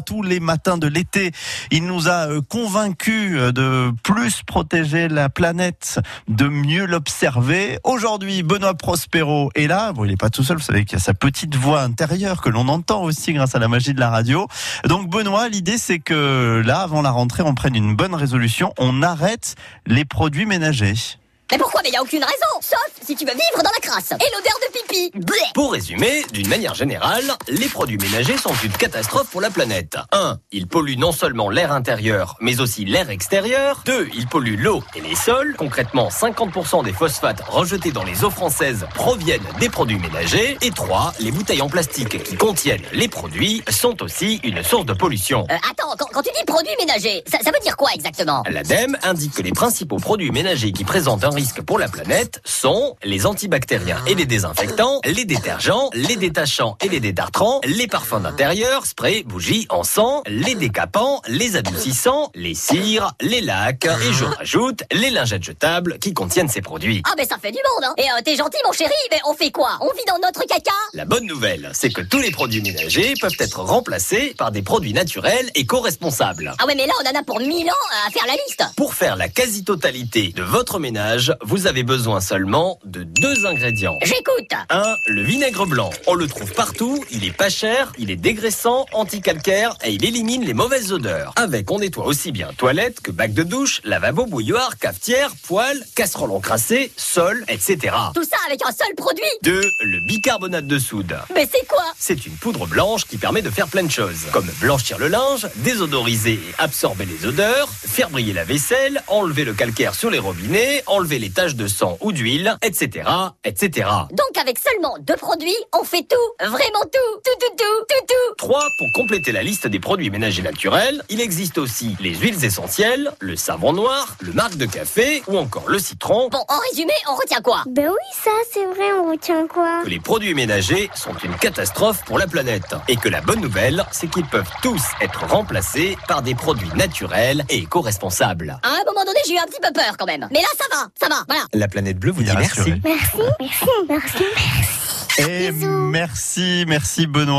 tous les matins de l'été. Il nous a euh, convaincus euh, de plus protéger la planète, de mieux l'observer. Aujourd'hui, Benoît Prospero est là. Bon, il n'est pas tout seul, vous savez qu'il y a sa petite voix intérieure que l'on entend aussi grâce à la magie de la radio. Donc Benoît, l'idée c'est que là, avant la rentrée, on prenne une bonne résolution. On arrête les produits ménagers. Mais pourquoi? Mais il a aucune raison Sauf si tu veux vivre dans la crasse Et l'odeur de pipi Bleh Pour résumer, d'une manière générale, les produits ménagers sont une catastrophe pour la planète. 1. Ils polluent non seulement l'air intérieur, mais aussi l'air extérieur. 2. Ils polluent l'eau et les sols. Concrètement, 50% des phosphates rejetés dans les eaux françaises proviennent des produits ménagers. Et 3. Les bouteilles en plastique qui contiennent les produits sont aussi une source de pollution. Euh, Attends, quand, quand tu dis produits ménagers, ça, ça veut dire quoi exactement? L'ADEME indique que les principaux produits ménagers qui présentent un risque pour la planète sont les antibactériens et les désinfectants, les détergents, les détachants et les détartrants, les parfums d'intérieur, sprays, bougies, encens, les décapants, les adoucissants, les cires, les lacs. Et je rajoute les lingettes jetables qui contiennent ces produits. Ah mais ça fait du monde hein. Et euh, t'es gentil mon chéri, mais on fait quoi? On vit dans notre caca. La bonne nouvelle, c'est que tous les produits ménagers peuvent être remplacés par des produits naturels et co-responsables. Ah ouais mais là on en a pour mille ans à faire la liste. Pour faire la quasi-totalité de votre ménage, vous avez besoin seulement de deux ingrédients. J'écoute 1. Le vinaigre blanc. On le trouve partout, il est pas cher, il est dégraissant, anti-calcaire et il élimine les mauvaises odeurs. Avec, on nettoie aussi bien toilette que bac de douche, lavabo, bouilloire, cafetière, poêle, casserole encrassée, sol, etc. Tout ça avec un seul produit 2. Le bicarbonate de soude. Mais c'est quoi? C'est une poudre blanche qui permet de faire plein de choses, comme blanchir le linge, désodoriser et absorber les odeurs, faire briller la vaisselle, enlever le calcaire sur les robinets, enlever les taches de sang ou d'huile, etc., etc. Donc avec seulement deux produits, on fait tout Vraiment tout Tout, tout, tout, tout, tout 3. Pour compléter la liste des produits ménagers naturels, il existe aussi les huiles essentielles, le savon noir, le marc de café ou encore le citron. Bon, en résumé, on retient quoi? Ben oui, ça, c'est vrai, on retient quoi? Que les produits ménagers sont une catastrophe pour la planète. Et que la bonne nouvelle, c'est qu'ils peuvent tous être remplacés par des produits naturels et éco-responsables. À un moment donné, j'ai eu un petit peu peur quand même. Mais là, ça va, ça va, voilà La planète bleue vous dit merci. Merci, merci, merci, merci. Et merci, merci Benoît.